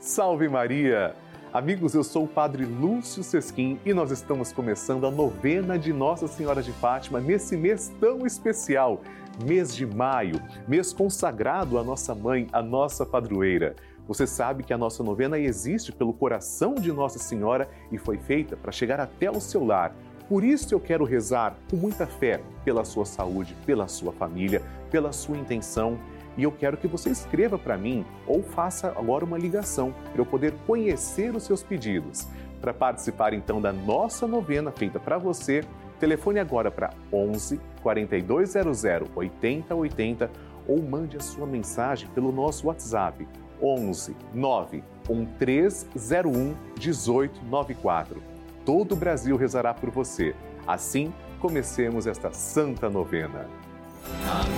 Salve Maria! Amigos, eu sou o Padre Lúcio Sesquim e nós estamos começando a novena de Nossa Senhora de Fátima nesse mês tão especial, mês de maio, mês consagrado à nossa mãe, a nossa padroeira. Você sabe que a nossa novena existe pelo coração de Nossa Senhora e foi feita para chegar até o seu lar. Por isso eu quero rezar com muita fé pela sua saúde, pela sua família, pela sua intenção. E eu quero que você escreva para mim ou faça agora uma ligação para eu poder conhecer os seus pedidos. Para participar então da nossa novena feita para você, telefone agora para 11 4200 8080 ou mande a sua mensagem pelo nosso WhatsApp 11 9 1301 1894. Todo o Brasil rezará por você. Assim, comecemos esta santa novena. Amém.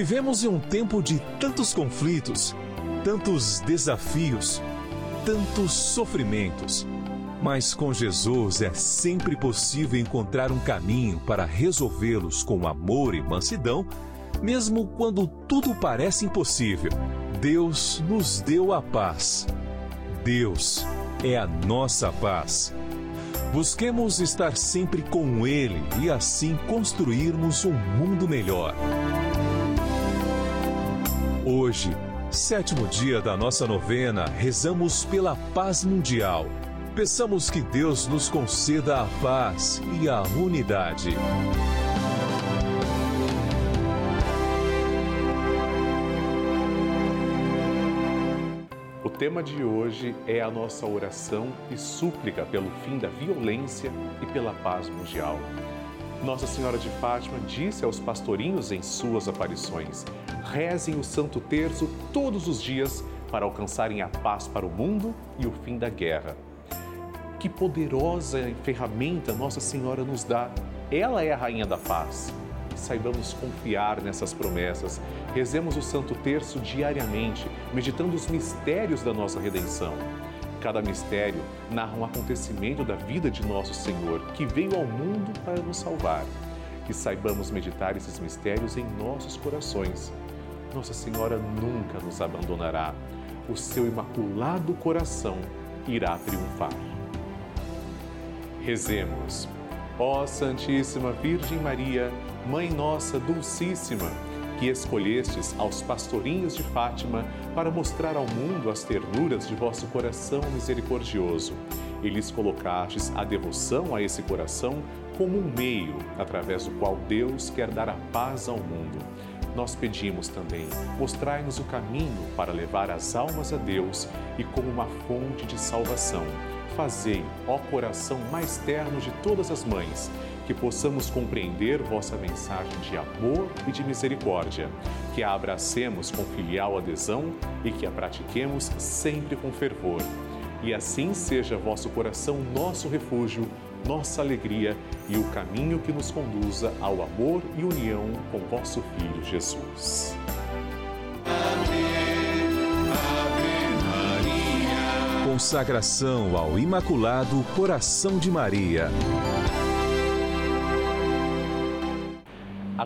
Vivemos em um tempo de tantos conflitos, tantos desafios, tantos sofrimentos. Mas com Jesus é sempre possível encontrar um caminho para resolvê-los com amor e mansidão, mesmo quando tudo parece impossível. Deus nos deu a paz. Deus é a nossa paz. Busquemos estar sempre com Ele e assim construirmos um mundo melhor. Hoje, sétimo dia da nossa novena, rezamos pela paz mundial. Peçamos que Deus nos conceda a paz e a unidade. O tema de hoje é a nossa oração e súplica pelo fim da violência e pela paz mundial. Nossa Senhora de Fátima disse aos pastorinhos em suas aparições: rezem o Santo Terço todos os dias para alcançarem a paz para o mundo e o fim da guerra. Que poderosa ferramenta Nossa Senhora nos dá! Ela é a Rainha da Paz. Saibamos confiar nessas promessas. Rezemos o Santo Terço diariamente, meditando os mistérios da nossa redenção. Cada mistério narra um acontecimento da vida de nosso Senhor, que veio ao mundo para nos salvar. Que saibamos meditar esses mistérios em nossos corações nossa Senhora nunca nos abandonará. O seu imaculado coração irá triunfar. Rezemos. Ó Santíssima Virgem Maria, Mãe Nossa Dulcíssima, que escolhestes aos pastorinhos de Fátima para mostrar ao mundo as ternuras de vosso coração misericordioso, e lhes colocastes a devoção a esse coração como um meio através do qual Deus quer dar a paz ao mundo nós pedimos também, mostrai-nos o caminho para levar as almas a Deus e como uma fonte de salvação. Fazei, ó coração mais terno de todas as mães, que possamos compreender vossa mensagem de amor e de misericórdia, que a abracemos com filial adesão e que a pratiquemos sempre com fervor. E assim seja vosso coração nosso refúgio nossa alegria e o caminho que nos conduza ao amor e união com vosso Filho Jesus. Ave, Maria. Consagração ao Imaculado Coração de Maria.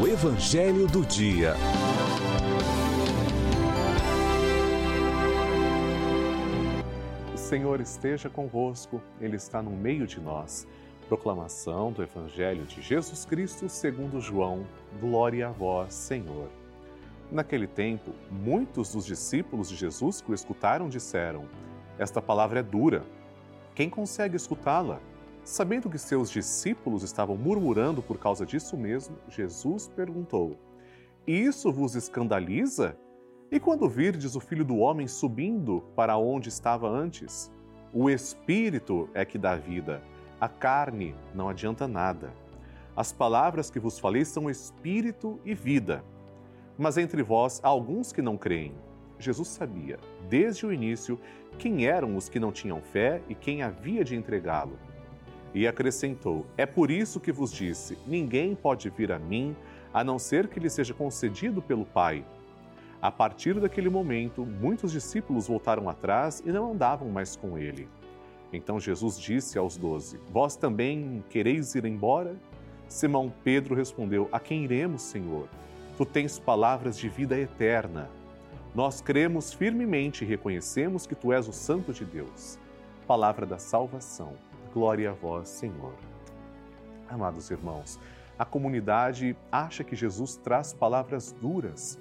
O Evangelho do Dia. Senhor esteja convosco, Ele está no meio de nós. Proclamação do Evangelho de Jesus Cristo segundo João. Glória a vós, Senhor. Naquele tempo, muitos dos discípulos de Jesus que o escutaram disseram: Esta palavra é dura. Quem consegue escutá-la? Sabendo que seus discípulos estavam murmurando por causa disso mesmo, Jesus perguntou: Isso vos escandaliza? E quando virdes o filho do homem subindo para onde estava antes? O espírito é que dá vida, a carne não adianta nada. As palavras que vos falei são espírito e vida. Mas entre vós há alguns que não creem. Jesus sabia, desde o início, quem eram os que não tinham fé e quem havia de entregá-lo. E acrescentou: É por isso que vos disse: ninguém pode vir a mim a não ser que lhe seja concedido pelo Pai. A partir daquele momento, muitos discípulos voltaram atrás e não andavam mais com ele. Então Jesus disse aos doze: Vós também quereis ir embora? Simão Pedro respondeu: A quem iremos, Senhor? Tu tens palavras de vida eterna. Nós cremos firmemente e reconhecemos que tu és o Santo de Deus. Palavra da salvação. Glória a vós, Senhor. Amados irmãos, a comunidade acha que Jesus traz palavras duras,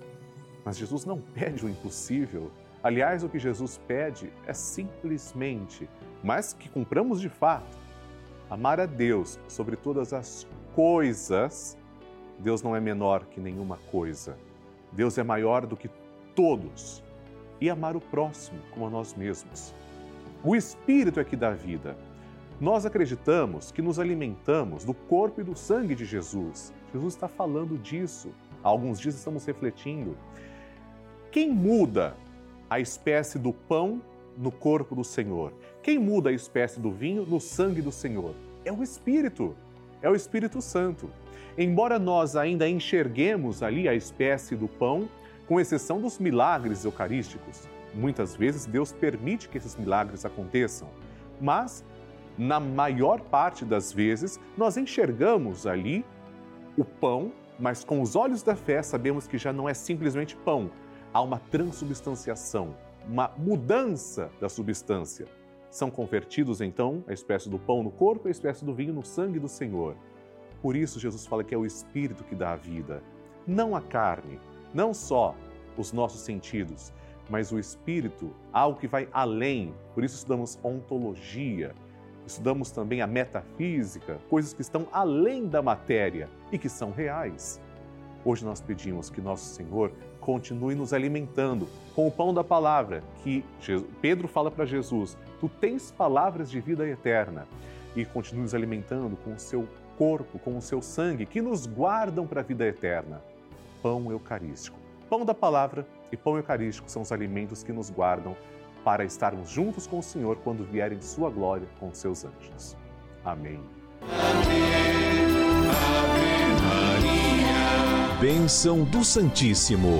mas Jesus não pede o impossível. Aliás, o que Jesus pede é simplesmente, mas que cumpramos de fato, amar a Deus sobre todas as coisas. Deus não é menor que nenhuma coisa. Deus é maior do que todos. E amar o próximo como a nós mesmos. O Espírito é que dá vida. Nós acreditamos que nos alimentamos do corpo e do sangue de Jesus. Jesus está falando disso. Há alguns dias estamos refletindo. Quem muda a espécie do pão no corpo do Senhor? Quem muda a espécie do vinho no sangue do Senhor? É o Espírito, é o Espírito Santo. Embora nós ainda enxerguemos ali a espécie do pão, com exceção dos milagres eucarísticos, muitas vezes Deus permite que esses milagres aconteçam, mas na maior parte das vezes nós enxergamos ali o pão, mas com os olhos da fé sabemos que já não é simplesmente pão, há uma transubstanciação, uma mudança da substância. São convertidos então a espécie do pão no corpo e a espécie do vinho no sangue do Senhor. Por isso Jesus fala que é o Espírito que dá a vida, não a carne, não só os nossos sentidos, mas o Espírito, algo que vai além. Por isso estudamos ontologia, estudamos também a metafísica, coisas que estão além da matéria e que são reais. Hoje nós pedimos que nosso Senhor continue nos alimentando com o pão da palavra, que Pedro fala para Jesus: Tu tens palavras de vida eterna. E continue nos alimentando com o seu corpo, com o seu sangue, que nos guardam para a vida eterna. Pão eucarístico. Pão da palavra e pão eucarístico são os alimentos que nos guardam para estarmos juntos com o Senhor quando vier em Sua glória com seus anjos. Amém. Amém. Bênção do Santíssimo.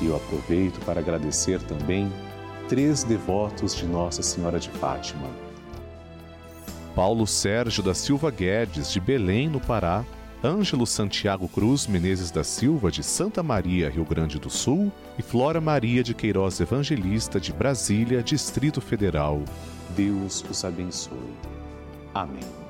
E eu aproveito para agradecer também três devotos de Nossa Senhora de Fátima. Paulo Sérgio da Silva Guedes, de Belém, no Pará Ângelo Santiago Cruz Menezes da Silva, de Santa Maria, Rio Grande do Sul, e Flora Maria de Queiroz Evangelista, de Brasília, Distrito Federal. Deus os abençoe. Amém.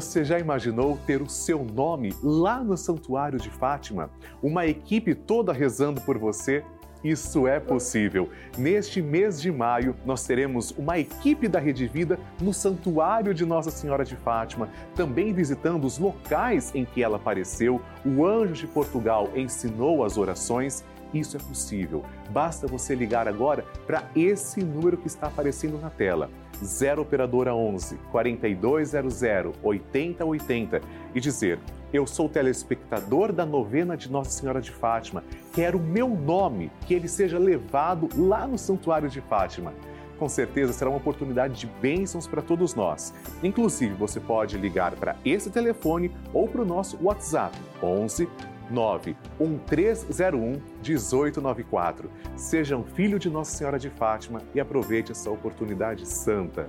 Você já imaginou ter o seu nome lá no Santuário de Fátima? Uma equipe toda rezando por você? Isso é possível. Neste mês de maio, nós teremos uma equipe da Rede Vida no Santuário de Nossa Senhora de Fátima, também visitando os locais em que ela apareceu. O anjo de Portugal ensinou as orações. Isso é possível. Basta você ligar agora para esse número que está aparecendo na tela 0 operadora 11 4200 8080 e dizer: "Eu sou telespectador da novena de Nossa Senhora de Fátima. Quero o meu nome que ele seja levado lá no Santuário de Fátima." Com certeza será uma oportunidade de bênçãos para todos nós. Inclusive, você pode ligar para esse telefone ou para o nosso WhatsApp 11 91301 1894. Seja um filho de Nossa Senhora de Fátima e aproveite essa oportunidade santa.